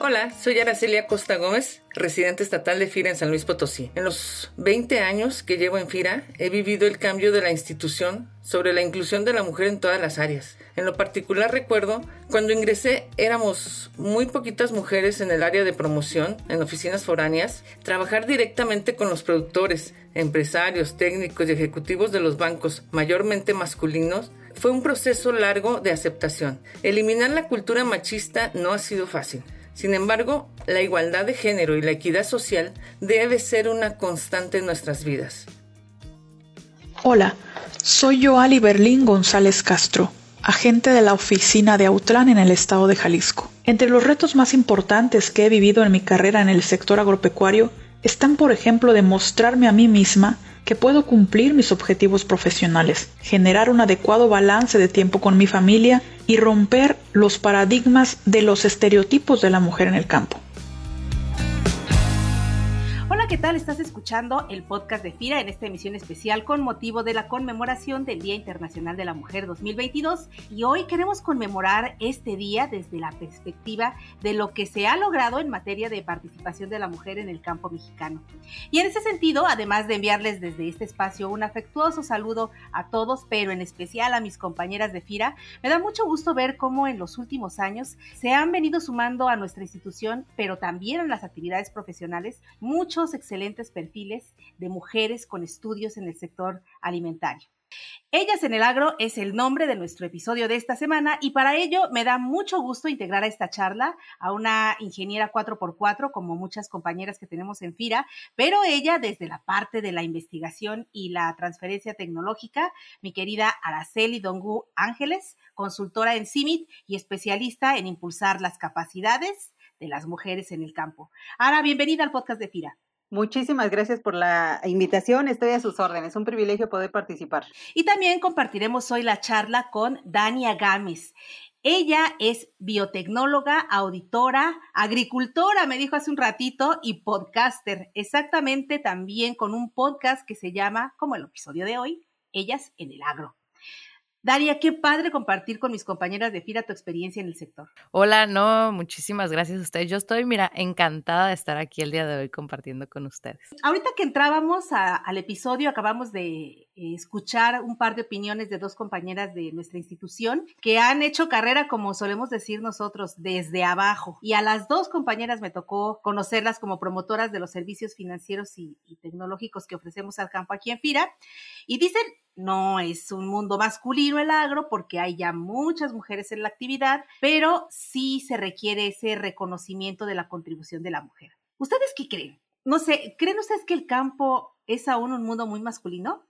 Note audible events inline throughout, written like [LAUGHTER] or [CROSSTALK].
Hola, soy Aracelia Costa Gómez, residente estatal de FIRA en San Luis Potosí. En los 20 años que llevo en FIRA, he vivido el cambio de la institución sobre la inclusión de la mujer en todas las áreas. En lo particular recuerdo, cuando ingresé éramos muy poquitas mujeres en el área de promoción, en oficinas foráneas, trabajar directamente con los productores, empresarios, técnicos y ejecutivos de los bancos, mayormente masculinos, fue un proceso largo de aceptación. Eliminar la cultura machista no ha sido fácil. Sin embargo, la igualdad de género y la equidad social debe ser una constante en nuestras vidas. Hola, soy Joali Berlín González Castro, agente de la oficina de Autlán en el estado de Jalisco. Entre los retos más importantes que he vivido en mi carrera en el sector agropecuario están, por ejemplo, demostrarme a mí misma que puedo cumplir mis objetivos profesionales, generar un adecuado balance de tiempo con mi familia y romper los paradigmas de los estereotipos de la mujer en el campo. ¿Qué tal? Estás escuchando el podcast de FIRA en esta emisión especial con motivo de la conmemoración del Día Internacional de la Mujer 2022 y hoy queremos conmemorar este día desde la perspectiva de lo que se ha logrado en materia de participación de la mujer en el campo mexicano. Y en ese sentido, además de enviarles desde este espacio un afectuoso saludo a todos, pero en especial a mis compañeras de FIRA, me da mucho gusto ver cómo en los últimos años se han venido sumando a nuestra institución, pero también en las actividades profesionales, muchos excelentes perfiles de mujeres con estudios en el sector alimentario. Ellas en el agro es el nombre de nuestro episodio de esta semana y para ello me da mucho gusto integrar a esta charla a una ingeniera 4x4 como muchas compañeras que tenemos en FIRA, pero ella desde la parte de la investigación y la transferencia tecnológica, mi querida Araceli Dongu Ángeles, consultora en CIMIT y especialista en impulsar las capacidades de las mujeres en el campo. Ara, bienvenida al podcast de FIRA. Muchísimas gracias por la invitación. Estoy a sus órdenes. Es un privilegio poder participar. Y también compartiremos hoy la charla con Dania Gámez. Ella es biotecnóloga, auditora, agricultora, me dijo hace un ratito, y podcaster. Exactamente también con un podcast que se llama, como el episodio de hoy, Ellas en el Agro. Daria, qué padre compartir con mis compañeras de FIRA tu experiencia en el sector. Hola, no, muchísimas gracias a ustedes. Yo estoy, mira, encantada de estar aquí el día de hoy compartiendo con ustedes. Ahorita que entrábamos al episodio, acabamos de escuchar un par de opiniones de dos compañeras de nuestra institución que han hecho carrera, como solemos decir nosotros, desde abajo. Y a las dos compañeras me tocó conocerlas como promotoras de los servicios financieros y, y tecnológicos que ofrecemos al campo aquí en FIRA. Y dicen, no es un mundo masculino el agro porque hay ya muchas mujeres en la actividad, pero sí se requiere ese reconocimiento de la contribución de la mujer. ¿Ustedes qué creen? No sé, ¿creen ustedes que el campo es aún un mundo muy masculino?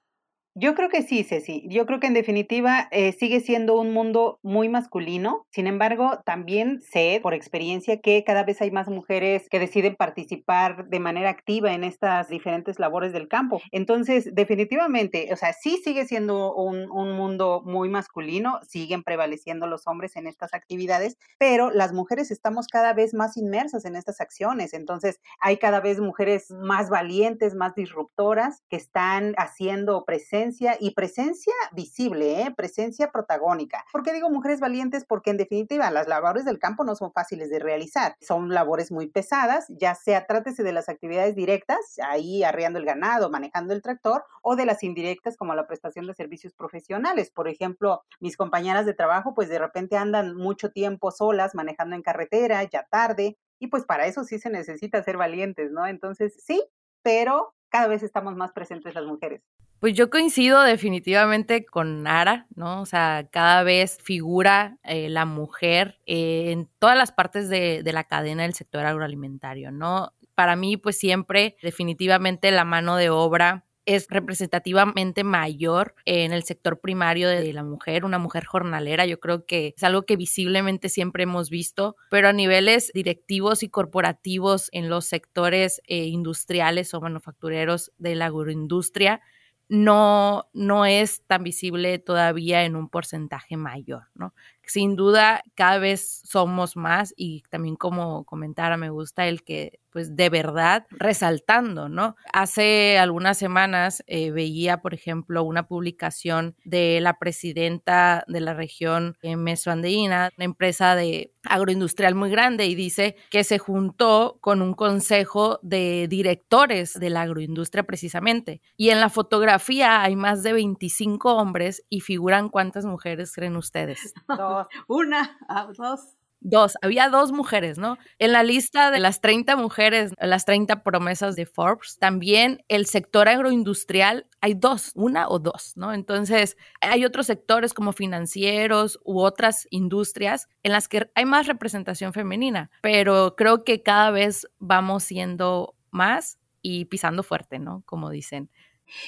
Yo creo que sí, Ceci. Yo creo que en definitiva eh, sigue siendo un mundo muy masculino. Sin embargo, también sé por experiencia que cada vez hay más mujeres que deciden participar de manera activa en estas diferentes labores del campo. Entonces, definitivamente, o sea, sí sigue siendo un, un mundo muy masculino, siguen prevaleciendo los hombres en estas actividades, pero las mujeres estamos cada vez más inmersas en estas acciones. Entonces, hay cada vez mujeres más valientes, más disruptoras, que están haciendo presencia y presencia visible, ¿eh? presencia protagónica. ¿Por qué digo mujeres valientes? Porque en definitiva las labores del campo no son fáciles de realizar. Son labores muy pesadas, ya sea trátese de las actividades directas, ahí arreando el ganado, manejando el tractor, o de las indirectas como la prestación de servicios profesionales. Por ejemplo, mis compañeras de trabajo pues de repente andan mucho tiempo solas manejando en carretera, ya tarde, y pues para eso sí se necesita ser valientes, ¿no? Entonces, sí, pero cada vez estamos más presentes las mujeres. Pues yo coincido definitivamente con Ara, ¿no? O sea, cada vez figura eh, la mujer eh, en todas las partes de la cadena del sector agroalimentario, ¿no? Para mí, pues siempre, definitivamente la mano de obra es representativamente mayor en el sector primario de la mujer, una mujer jornalera. Yo creo que es algo que visiblemente siempre hemos visto, pero a niveles directivos y corporativos en los sectores eh, industriales o manufactureros de la agroindustria, no, no es tan visible todavía en un porcentaje mayor, ¿no? Sin duda, cada vez somos más y también como comentara, me gusta el que, pues de verdad, resaltando, ¿no? Hace algunas semanas eh, veía, por ejemplo, una publicación de la presidenta de la región mesoandeína, una empresa de agroindustrial muy grande y dice que se juntó con un consejo de directores de la agroindustria precisamente. Y en la fotografía hay más de 25 hombres y figuran cuántas mujeres creen ustedes. [LAUGHS] Una, [LAUGHS] ah, dos. Dos, había dos mujeres, ¿no? En la lista de las 30 mujeres, las 30 promesas de Forbes, también el sector agroindustrial hay dos, una o dos, ¿no? Entonces, hay otros sectores como financieros u otras industrias en las que hay más representación femenina, pero creo que cada vez vamos siendo más y pisando fuerte, ¿no? Como dicen.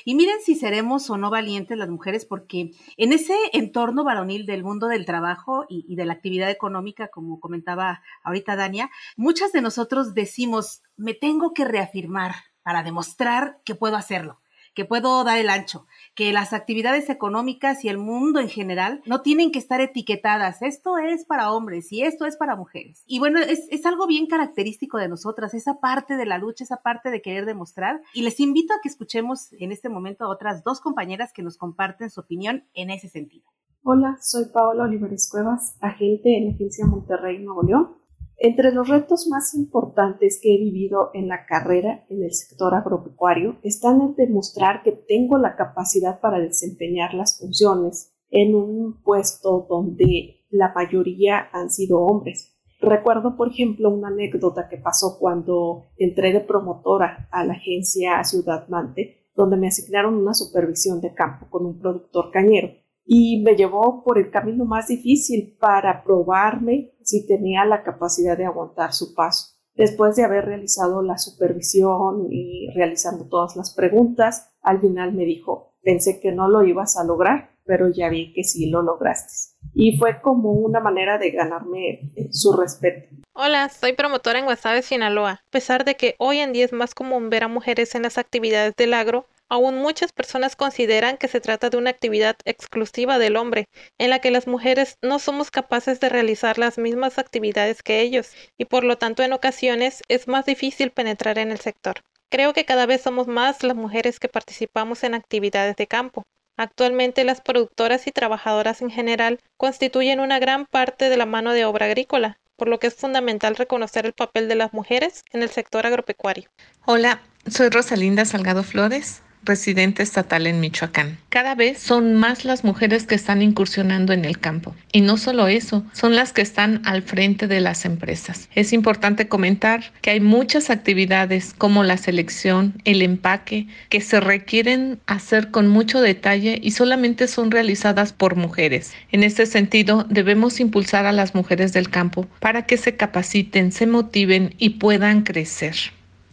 Y miren si seremos o no valientes las mujeres, porque en ese entorno varonil del mundo del trabajo y, de la actividad económica, como comentaba ahorita Dania, muchas de nosotros decimos, me tengo que reafirmar para demostrar que puedo hacerlo que puedo dar el ancho, que las actividades económicas y el mundo en general no tienen que estar etiquetadas. Esto es para hombres y esto es para mujeres. Y bueno, es, es algo bien característico de nosotras, esa parte de la lucha, esa parte de querer demostrar. Y les invito a que escuchemos en este momento a otras dos compañeras que nos comparten su opinión en ese sentido. Hola, soy Paola Olivares Cuevas, agente en la Agencia Monterrey Nuevo León entre los retos más importantes que he vivido en la carrera en el sector agropecuario están en demostrar que tengo la capacidad para desempeñar las funciones en un puesto donde la mayoría han sido hombres. Recuerdo, por ejemplo, una anécdota que pasó cuando entré de promotora a la agencia Ciudad Mante, donde me asignaron una supervisión de campo con un productor cañero y me llevó por el camino más difícil para probarme si tenía la capacidad de aguantar su paso. Después de haber realizado la supervisión y realizando todas las preguntas, al final me dijo, pensé que no lo ibas a lograr, pero ya vi que sí lo lograste. Y fue como una manera de ganarme su respeto. Hola, soy promotora en Guasave, Sinaloa. A pesar de que hoy en día es más común ver a mujeres en las actividades del agro, Aún muchas personas consideran que se trata de una actividad exclusiva del hombre, en la que las mujeres no somos capaces de realizar las mismas actividades que ellos, y por lo tanto en ocasiones es más difícil penetrar en el sector. Creo que cada vez somos más las mujeres que participamos en actividades de campo. Actualmente las productoras y trabajadoras en general constituyen una gran parte de la mano de obra agrícola, por lo que es fundamental reconocer el papel de las mujeres en el sector agropecuario. Hola, soy Rosalinda Salgado Flores, residente estatal en Michoacán. Cada vez son más las mujeres que están incursionando en el campo. Y no solo eso, son las que están al frente de las empresas. Es importante comentar que hay muchas actividades como la selección, el empaque, que se requieren hacer con mucho detalle y solamente son realizadas por mujeres. En este sentido, debemos impulsar a las mujeres del campo para que se capaciten, se motiven y puedan crecer.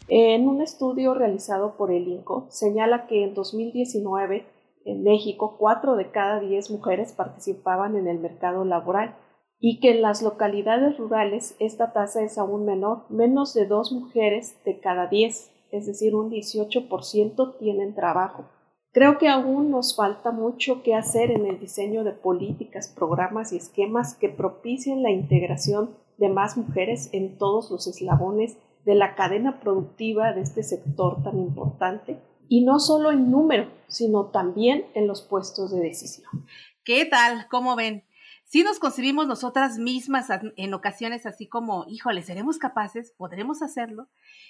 En un estudio realizado por el INCO señala que en 2019 en México cuatro de cada diez mujeres participaban en el mercado laboral y que en las localidades rurales esta tasa es aún menor, menos de dos mujeres de cada diez, es decir, un 18% tienen trabajo. Creo que aún nos falta mucho que hacer en el diseño de políticas, programas y esquemas que propicien la integración de más mujeres en todos los eslabones de la cadena productiva de este sector tan importante y no solo en número, sino también en los puestos de decisión. ¿Qué tal? ¿Cómo ven? Si nos concebimos nosotras mismas en ocasiones así como, híjole, ¿seremos capaces? ¿Podremos hacerlo?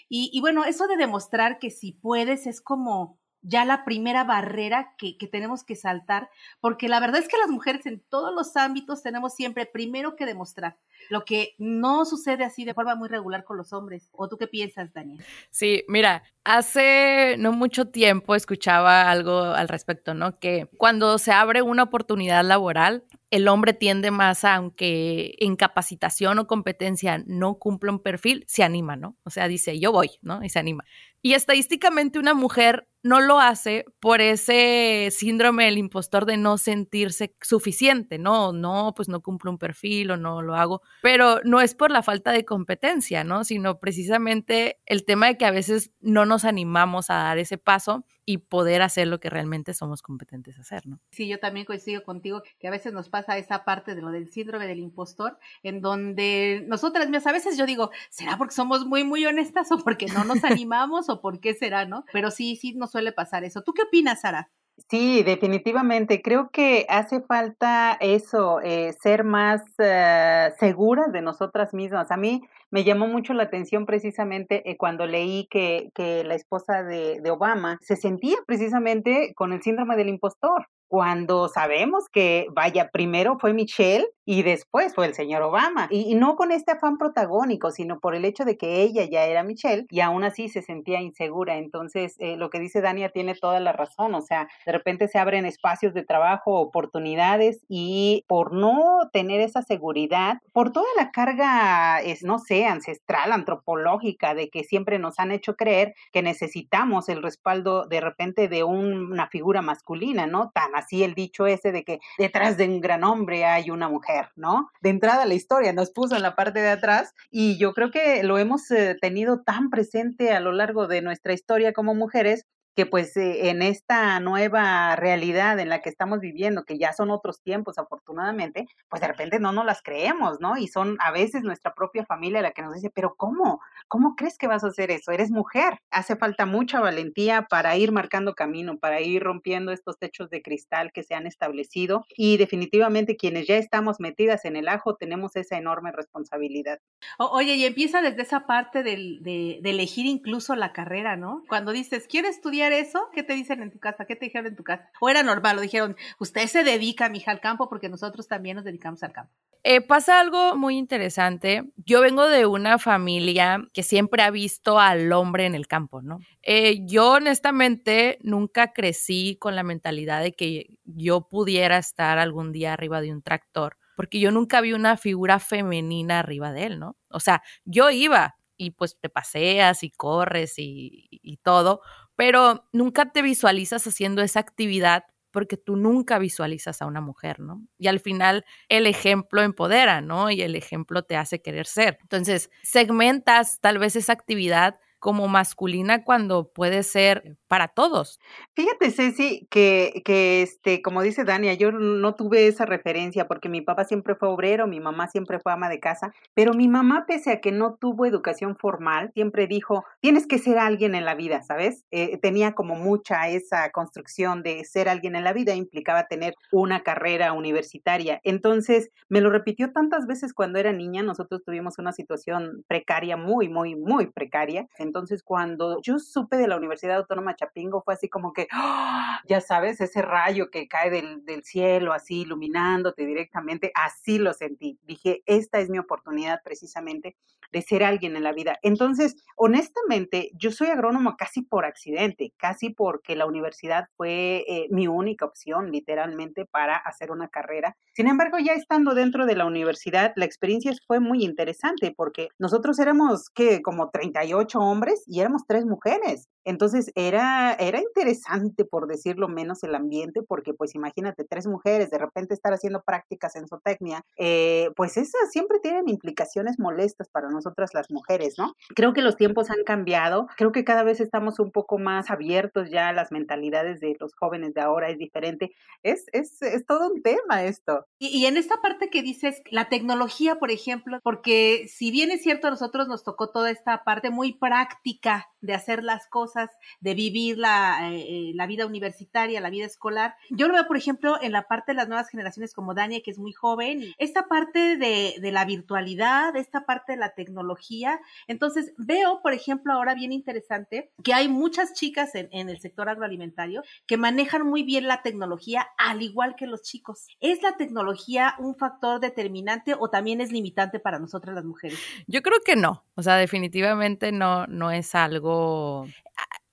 Y, bueno, eso de demostrar que si puedes es como ya la primera barrera que, que, tenemos que saltar, porque la verdad es que las mujeres en todos los ámbitos tenemos siempre primero que demostrar, lo que no sucede así de forma muy regular con los hombres. ¿O tú qué piensas, Daniel? Sí, mira, hace no mucho tiempo escuchaba algo al respecto, ¿no? Que cuando se abre una oportunidad laboral, el hombre tiende más a, aunque en capacitación o competencia no cumpla un perfil, se anima, ¿no? O sea, dice, yo voy, ¿no? Y se anima. Y estadísticamente una mujer no lo hace por ese síndrome del impostor de no sentirse suficiente, no, no, pues no cumplo un perfil o no lo hago, pero no es por la falta de competencia, ¿no? Sino precisamente el tema de que a veces no nos animamos a dar ese paso y poder hacer lo que realmente somos competentes a hacer, ¿no? Sí, yo también coincido contigo que a veces nos pasa esa parte de lo del síndrome del impostor, en donde nosotras a veces yo digo, ¿será porque somos muy, muy honestas o porque no nos [LAUGHS] animamos o por qué será, no? Pero sí, sí nos suele pasar eso. ¿Tú qué opinas, Sara? Sí, definitivamente. Creo que hace falta eso, eh, ser más eh, seguras de nosotras mismas. A mí me llamó mucho la atención precisamente eh, cuando leí que, que la esposa de, de Obama se sentía precisamente con el síndrome del impostor cuando sabemos que, vaya, primero fue Michelle y después fue el señor Obama. Y, no con este afán protagónico, sino por el hecho de que ella ya era Michelle y aún así se sentía insegura. Entonces, eh, lo que dice Dania tiene toda la razón. O sea, de repente se abren espacios de trabajo, oportunidades y por no tener esa seguridad, por toda la carga, es, no sé, ancestral, antropológica, de que siempre nos han hecho creer que necesitamos el respaldo de repente de una figura masculina, ¿no? Tan así el dicho ese de que detrás de un gran hombre hay una mujer, ¿no? De entrada la historia nos puso en la parte de atrás y yo creo que lo hemos eh, tenido tan presente a lo largo de nuestra historia como mujeres que pues eh, en esta nueva realidad en la que estamos viviendo, que ya son otros tiempos afortunadamente, pues de repente no nos las creemos, ¿no? Y son a veces nuestra propia familia la que nos dice, pero ¿cómo? ¿Cómo crees que vas a hacer eso? Eres mujer. Hace falta mucha valentía para ir marcando camino, para ir rompiendo estos techos de cristal que se han establecido y definitivamente quienes ya estamos metidas en el ajo tenemos esa enorme responsabilidad. oye, y empieza desde esa parte de, de elegir incluso la carrera, ¿no? Cuando dices, quiero estudiar eso? ¿Qué te dicen en tu casa? ¿Qué te dijeron en tu casa? ¿O era normal? ¿O dijeron, usted se dedica, mija, al campo porque nosotros también nos dedicamos al campo? Eh, pasa algo muy interesante. Yo vengo de una familia que siempre ha visto al hombre en el campo, ¿no? Eh, yo honestamente nunca crecí con la mentalidad de que yo pudiera estar algún día arriba de un tractor, porque yo nunca vi una figura femenina arriba de él, ¿no? O sea, yo iba y pues te paseas y corres y, y todo, pero nunca te visualizas haciendo esa actividad porque tú nunca visualizas a una mujer, ¿no? Y al final el ejemplo empodera, ¿no? Y el ejemplo te hace querer ser. Entonces, segmentas tal vez esa actividad como masculina cuando puede ser para todos. Fíjate, Ceci, que, que este, como dice Dania, yo no tuve esa referencia porque mi papá siempre fue obrero, mi mamá siempre fue ama de casa, pero mi mamá, pese a que no tuvo educación formal, siempre dijo, tienes que ser alguien en la vida, ¿sabes? Eh, tenía como mucha esa construcción de ser alguien en la vida, implicaba tener una carrera universitaria. Entonces, me lo repitió tantas veces cuando era niña, nosotros tuvimos una situación precaria, muy, muy, muy precaria. Entonces, cuando yo supe de la Universidad Autónoma Chapingo, fue así como que, ¡ah! ya sabes, ese rayo que cae del, del cielo, así iluminándote directamente, así lo sentí. Dije, esta es mi oportunidad precisamente de ser alguien en la vida. Entonces, honestamente, yo soy agrónomo casi por accidente, casi porque la universidad fue eh, mi única opción, literalmente, para hacer una carrera. Sin embargo, ya estando dentro de la universidad, la experiencia fue muy interesante porque nosotros éramos, que Como 38 hombres y éramos tres mujeres. Entonces era, era interesante, por decirlo menos, el ambiente, porque pues imagínate, tres mujeres, de repente estar haciendo prácticas en zootecnia, eh, pues esas siempre tienen implicaciones molestas para nosotras las mujeres, ¿no? Creo que los tiempos han cambiado, creo que cada vez estamos un poco más abiertos ya, las mentalidades de los jóvenes de ahora es diferente. Es, es, es todo un tema esto. Y, y en esta parte que dices, la tecnología, por ejemplo, porque si bien es cierto, a nosotros nos tocó toda esta parte muy práctica de hacer las cosas, de vivir la, eh, eh, la, vida universitaria, la vida escolar. Yo lo veo, por ejemplo, en la parte de las nuevas generaciones como Dania, que es muy joven, esta parte de, de la virtualidad, esta parte de la tecnología. Entonces, veo, por ejemplo, ahora bien interesante, que hay muchas chicas en, en el sector agroalimentario que manejan muy bien la tecnología, al igual que los chicos. ¿Es la tecnología un factor determinante o también es limitante para nosotras las mujeres? Yo creo que no. O sea, definitivamente no, no es algo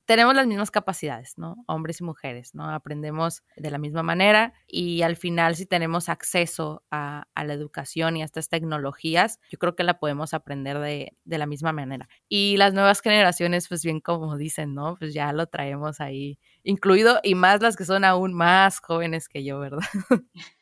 tenemos las mismas capacidades, ¿no? Hombres y mujeres, ¿no? Aprendemos de la misma manera y al final si tenemos acceso a, la educación y a estas tecnologías, yo creo que la podemos aprender de, de, la misma manera. Y las nuevas generaciones, pues bien como dicen, ¿no? Pues ya lo traemos ahí incluido y más las que son aún más jóvenes que yo, ¿verdad? [LAUGHS]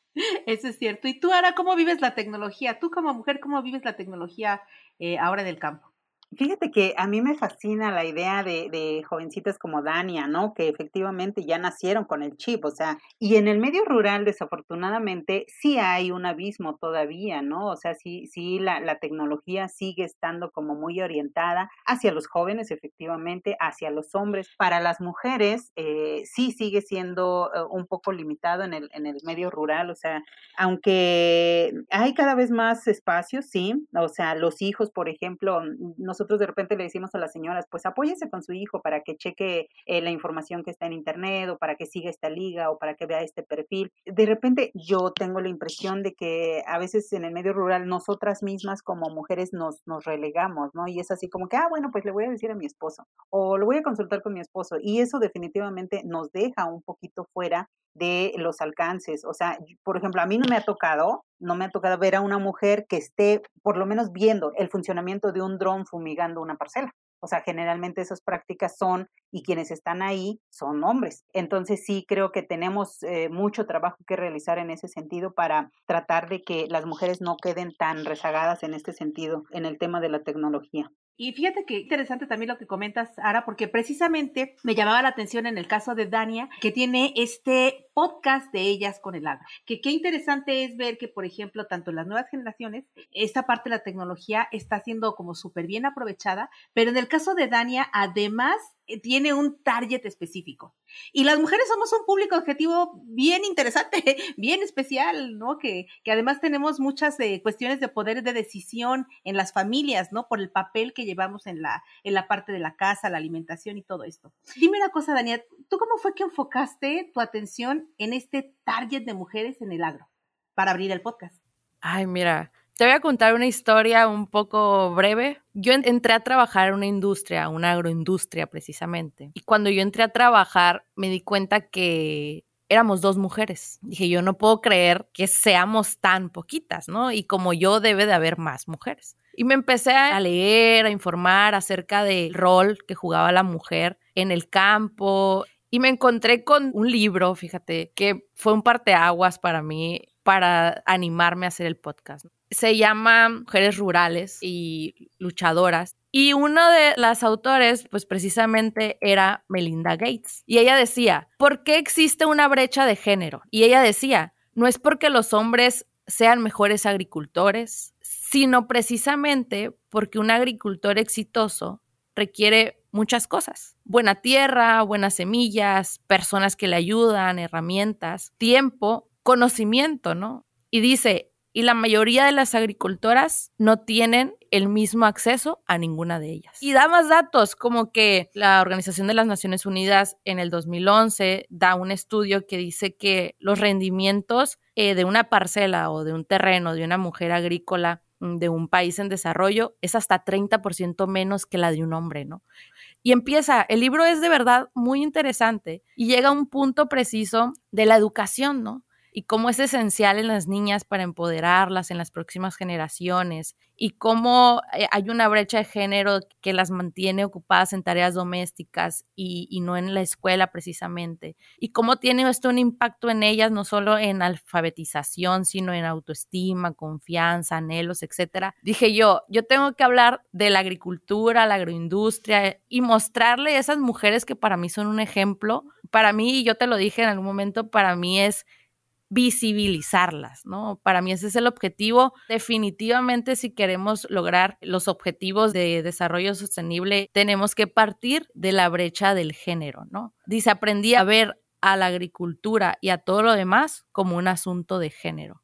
Eso es cierto. ¿Y tú, Ara, cómo vives la tecnología? Tú como mujer, ¿cómo vives la tecnología eh, ahora en el campo? Fíjate que a mí me fascina la idea de, de, jovencitas como Dania, ¿no? Que efectivamente ya nacieron con el chip, o sea, y en el medio rural, desafortunadamente, sí hay un abismo todavía, ¿no? O sea, sí, sí la, la tecnología sigue estando como muy orientada hacia los jóvenes, efectivamente, hacia los hombres. Para las mujeres, eh, sí sigue siendo eh, un poco limitado en el, en el medio rural, o sea, aunque hay cada vez más espacios, sí, o sea, los hijos, por ejemplo, nosotros de repente le decimos a las señoras, pues apóyense con su hijo para que cheque eh, la información que está en internet o para que siga esta liga o para que vea este perfil. De repente yo tengo la impresión de que a veces en el medio rural nosotras mismas como mujeres nos, nos relegamos, ¿no? Y es así como que, ah, bueno, pues le voy a decir a mi esposo o lo voy a consultar con mi esposo. Y eso definitivamente nos deja un poquito fuera de los alcances. O sea, por ejemplo, a mí no me ha tocado, no me ha tocado ver a una mujer que esté por lo menos viendo el funcionamiento de un dron fumigando una parcela. O sea, generalmente esas prácticas son, y quienes están ahí son hombres. Entonces sí creo que tenemos eh, mucho trabajo que realizar en ese sentido para tratar de que las mujeres no queden tan rezagadas en este sentido, en el tema de la tecnología. Y fíjate que interesante también lo que comentas, Ara, porque precisamente me llamaba la atención en el caso de Dania, que tiene este podcast de ellas con el agro. Que qué interesante es ver que, por ejemplo, tanto las nuevas generaciones, esta parte de la tecnología está siendo como súper bien aprovechada, pero en el caso de Dania, además eh, tiene un target específico. Y las mujeres somos un público objetivo bien interesante, [LAUGHS] bien especial, ¿no? Que, que además tenemos muchas eh, cuestiones de poder de decisión en las familias, ¿no? Por el papel que llevamos en la, en la parte de la casa, la alimentación y todo esto. Dime una cosa, Daniel, ¿tú cómo fue que enfocaste tu atención en este target de mujeres en el agro para abrir el podcast? Ay, mira, te voy a contar una historia un poco breve. Yo entré a trabajar en una industria, una agroindustria precisamente. Y cuando yo entré a trabajar me di cuenta que éramos dos mujeres. Dije, yo no puedo creer que seamos tan poquitas, ¿no? Y como yo debe de haber más mujeres. Y me empecé a leer, a informar acerca del rol que jugaba la mujer en el campo. Y me encontré con un libro, fíjate, que fue un parteaguas para mí para animarme a hacer el podcast se llama Mujeres Rurales y Luchadoras. Y uno de las autores, pues precisamente era Melinda Gates. Y ella decía, ¿por qué existe una brecha de género? Y ella decía, no es porque los hombres sean mejores agricultores, sino precisamente porque un agricultor exitoso requiere muchas cosas. Buena tierra, buenas semillas, personas que le ayudan, herramientas, tiempo, conocimiento, ¿no? Y dice, y la mayoría de las agricultoras no tienen el mismo acceso a ninguna de ellas. Y da más datos, como que la Organización de las Naciones Unidas en el 2011 da un estudio que dice que los rendimientos eh, de una parcela o de un terreno de una mujer agrícola de un país en desarrollo es hasta 30% menos que la de un hombre, ¿no? Y empieza, el libro es de verdad muy interesante y llega a un punto preciso de la educación, ¿no? Y cómo es esencial en las niñas para empoderarlas en las próximas generaciones y cómo eh, hay una brecha de género que las mantiene ocupadas en tareas domésticas y, no en la escuela precisamente y cómo tiene esto un impacto en ellas no solo en alfabetización sino en autoestima, confianza, anhelos, etcétera. Dije yo, yo tengo que hablar de la agricultura, la agroindustria y mostrarle a esas mujeres que para mí son un ejemplo. Para mí, yo te lo dije en algún momento, para mí es visibilizarlas, ¿no? Para mí ese es el objetivo. Definitivamente si queremos lograr los objetivos de desarrollo sostenible, tenemos que partir de la brecha del género, ¿no? Dice, aprendí a ver a la agricultura y a todo lo demás como un asunto de género.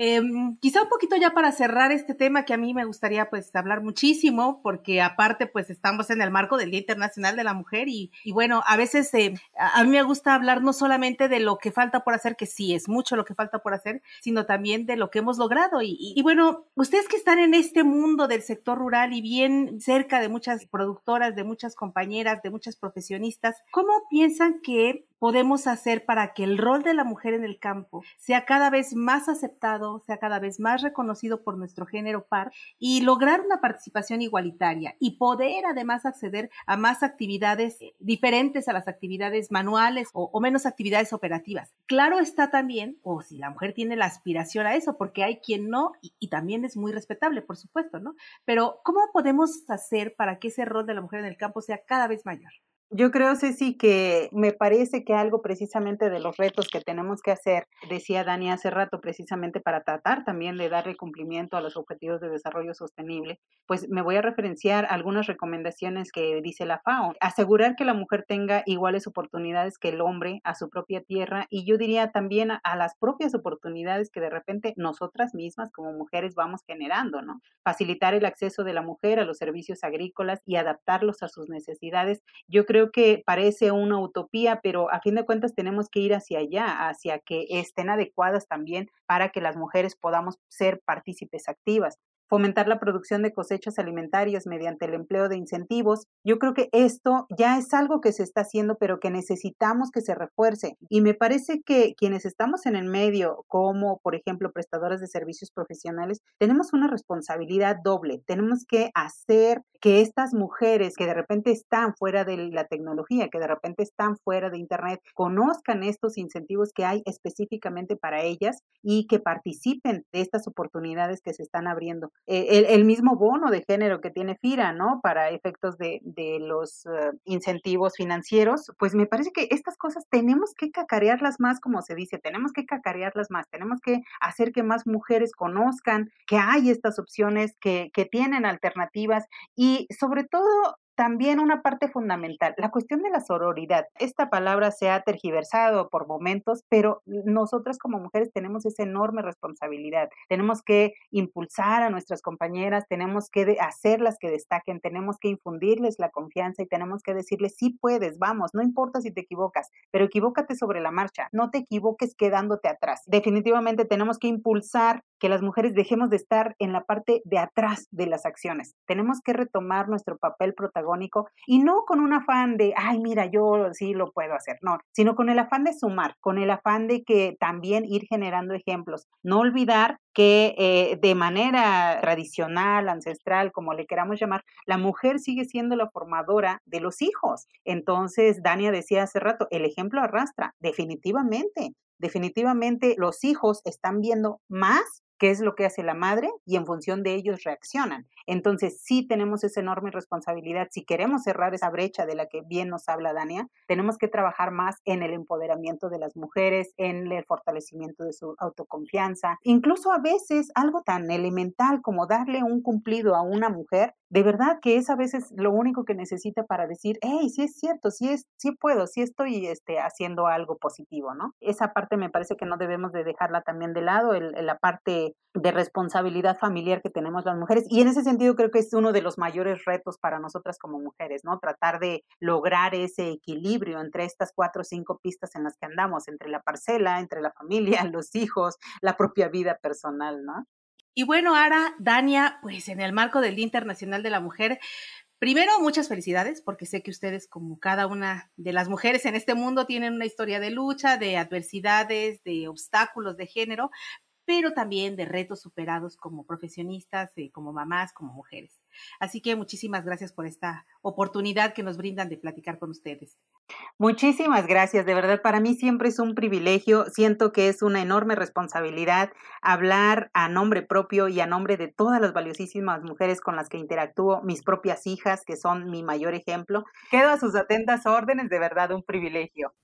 Em, quizá un poquito ya para cerrar este tema que a mí me gustaría pues hablar muchísimo, porque aparte pues estamos en el marco del Día Internacional de la Mujer y, bueno, a veces eh, a mí me gusta hablar no solamente de lo que falta por hacer, que sí es mucho lo que falta por hacer, sino también de lo que hemos logrado. Y, y bueno, ustedes que están en este mundo del sector rural y bien cerca de muchas productoras, de muchas compañeras, de muchas profesionistas, ¿cómo piensan que podemos hacer para que el rol de la mujer en el campo sea cada vez más aceptado, sea cada vez más reconocido por nuestro género par y lograr una participación igualitaria y poder además acceder a más actividades diferentes a las actividades manuales o, menos actividades operativas. Claro está también, o si la mujer tiene la aspiración a eso, porque hay quien no y, y también es muy respetable, por supuesto, ¿no? Pero ¿cómo podemos hacer para que ese rol de la mujer en el campo sea cada vez mayor? Yo creo, Ceci, que me parece que algo precisamente de los retos que tenemos que hacer, decía Dani hace rato, precisamente para tratar también de darle cumplimiento a los objetivos de desarrollo sostenible, pues me voy a referenciar algunas recomendaciones que dice la FAO. Asegurar que la mujer tenga iguales oportunidades que el hombre a su propia tierra y yo diría también a, las propias oportunidades que de repente nosotras mismas como mujeres vamos generando, ¿no? Facilitar el acceso de la mujer a los servicios agrícolas y adaptarlos a sus necesidades. Yo creo creo que parece una utopía, pero a fin de cuentas tenemos que ir hacia allá, hacia que estén adecuadas también para que las mujeres podamos ser partícipes activas fomentar la producción de cosechas alimentarias mediante el empleo de incentivos. Yo creo que esto ya es algo que se está haciendo, pero que necesitamos que se refuerce. Y me parece que quienes estamos en el medio, como por ejemplo prestadores de servicios profesionales, tenemos una responsabilidad doble. Tenemos que hacer que estas mujeres que de repente están fuera de la tecnología, que de repente están fuera de Internet, conozcan estos incentivos que hay específicamente para ellas y que participen de estas oportunidades que se están abriendo. Eh, el, mismo bono de género que tiene FIRA, ¿no? Para efectos de, los eh, incentivos financieros, pues me parece que estas cosas tenemos que cacarearlas más, como se dice, tenemos que cacarearlas más, tenemos que hacer que más mujeres conozcan que hay estas opciones, que, que tienen alternativas y sobre todo también una parte fundamental, la cuestión de la sororidad. Esta palabra se ha tergiversado por momentos, pero nosotras como mujeres tenemos esa enorme responsabilidad. Tenemos que impulsar a nuestras compañeras, tenemos que hacerlas que destaquen, tenemos que infundirles la confianza y tenemos que decirles, sí puedes, vamos, no importa si te equivocas, pero equivócate sobre la marcha, no te equivoques quedándote atrás. Definitivamente tenemos que impulsar que las mujeres dejemos de estar en la parte de atrás de las acciones. Tenemos que retomar nuestro papel protagónico y no con un afán de, ay, mira, yo sí lo puedo hacer, no, sino con el afán de sumar, con el afán de que también ir generando ejemplos. No olvidar que eh, de manera tradicional, ancestral, como le queramos llamar, la mujer sigue siendo la formadora de los hijos. Entonces, Dania decía hace rato, el ejemplo arrastra, definitivamente. Definitivamente los hijos están viendo más qué es lo que hace la madre y en función de ellos reaccionan. Entonces, sí tenemos esa enorme responsabilidad. Si queremos cerrar esa brecha de la que bien nos habla Dania, tenemos que trabajar más en el empoderamiento de las mujeres, en el fortalecimiento de su autoconfianza. Incluso a veces algo tan elemental como darle un cumplido a una mujer, de verdad que es a veces lo único que necesita para decir, hey, sí es cierto, sí, es, sí puedo, sí estoy este, haciendo algo positivo, ¿no? Esa parte me parece que no debemos de dejarla también de lado, el, la parte de responsabilidad familiar que tenemos las mujeres. Y en ese sentido creo que es uno de los mayores retos para nosotras como mujeres, ¿no? Tratar de lograr ese equilibrio entre estas cuatro o cinco pistas en las que andamos, entre la parcela, entre la familia, [LAUGHS] los hijos, la propia vida personal, ¿no? Y bueno, Ara, Dania, pues en el marco del Día Internacional de la Mujer, Primero, muchas felicidades, porque sé que ustedes, como cada una de las mujeres en este mundo, tienen una historia de lucha, de adversidades, de obstáculos de género, pero también de retos superados como profesionistas, eh, como mamás, como mujeres. Así que muchísimas gracias por esta oportunidad que nos brindan de platicar con ustedes. Muchísimas gracias, de verdad para mí siempre es un privilegio, siento que es una enorme responsabilidad hablar a nombre propio y a nombre de todas las valiosísimas mujeres con las que interactúo, mis propias hijas, que son mi mayor ejemplo. Quedo a sus atentas órdenes, de verdad un privilegio.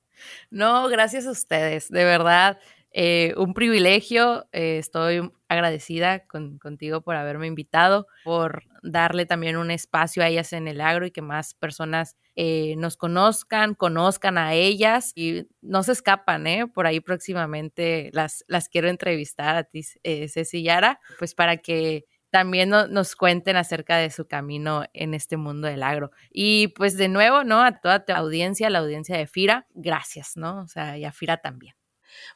No, gracias a ustedes, de verdad. Eh, un privilegio, eh, estoy agradecida contigo por haberme invitado, por darle también un espacio a ellas en el agro y que más personas eh, nos conozcan, conozcan a ellas y no se escapan, ¿eh? Por ahí próximamente las, las quiero entrevistar a ti, Ceci Yara, pues para que también nos cuenten acerca de su camino en este mundo del agro. Y pues de nuevo, ¿no? A toda tu audiencia, la audiencia de FIRA, gracias, ¿no? O sea, y a FIRA también.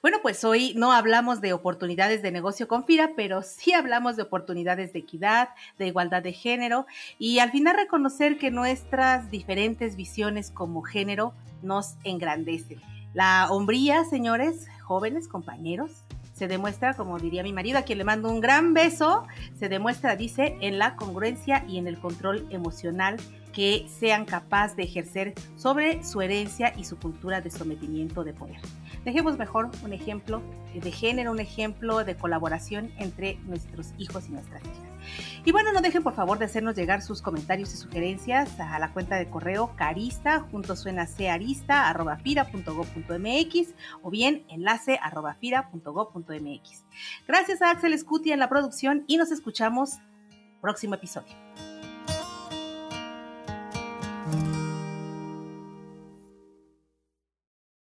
Bueno, pues hoy no hablamos de oportunidades de negocio con FIRA, pero sí hablamos de oportunidades de equidad, de igualdad de género y al final reconocer que nuestras diferentes visiones como género nos engrandecen. La hombría, señores, jóvenes, compañeros, se demuestra, como diría mi marido, a quien le mando un gran beso, se demuestra, dice, en la congruencia y en el control emocional que sean capaces de ejercer sobre su herencia y su cultura de sometimiento de poder. Dejemos mejor un ejemplo de género, un ejemplo de colaboración entre nuestros hijos y nuestras hijas. Y bueno, no dejen por favor de hacernos llegar sus comentarios y sugerencias a la cuenta de correo carista, junto suena arista, arroba fira.go.mx o bien enlace arroba. Gracias a Axel Scuti en la producción y nos escuchamos próximo episodio. Thank you.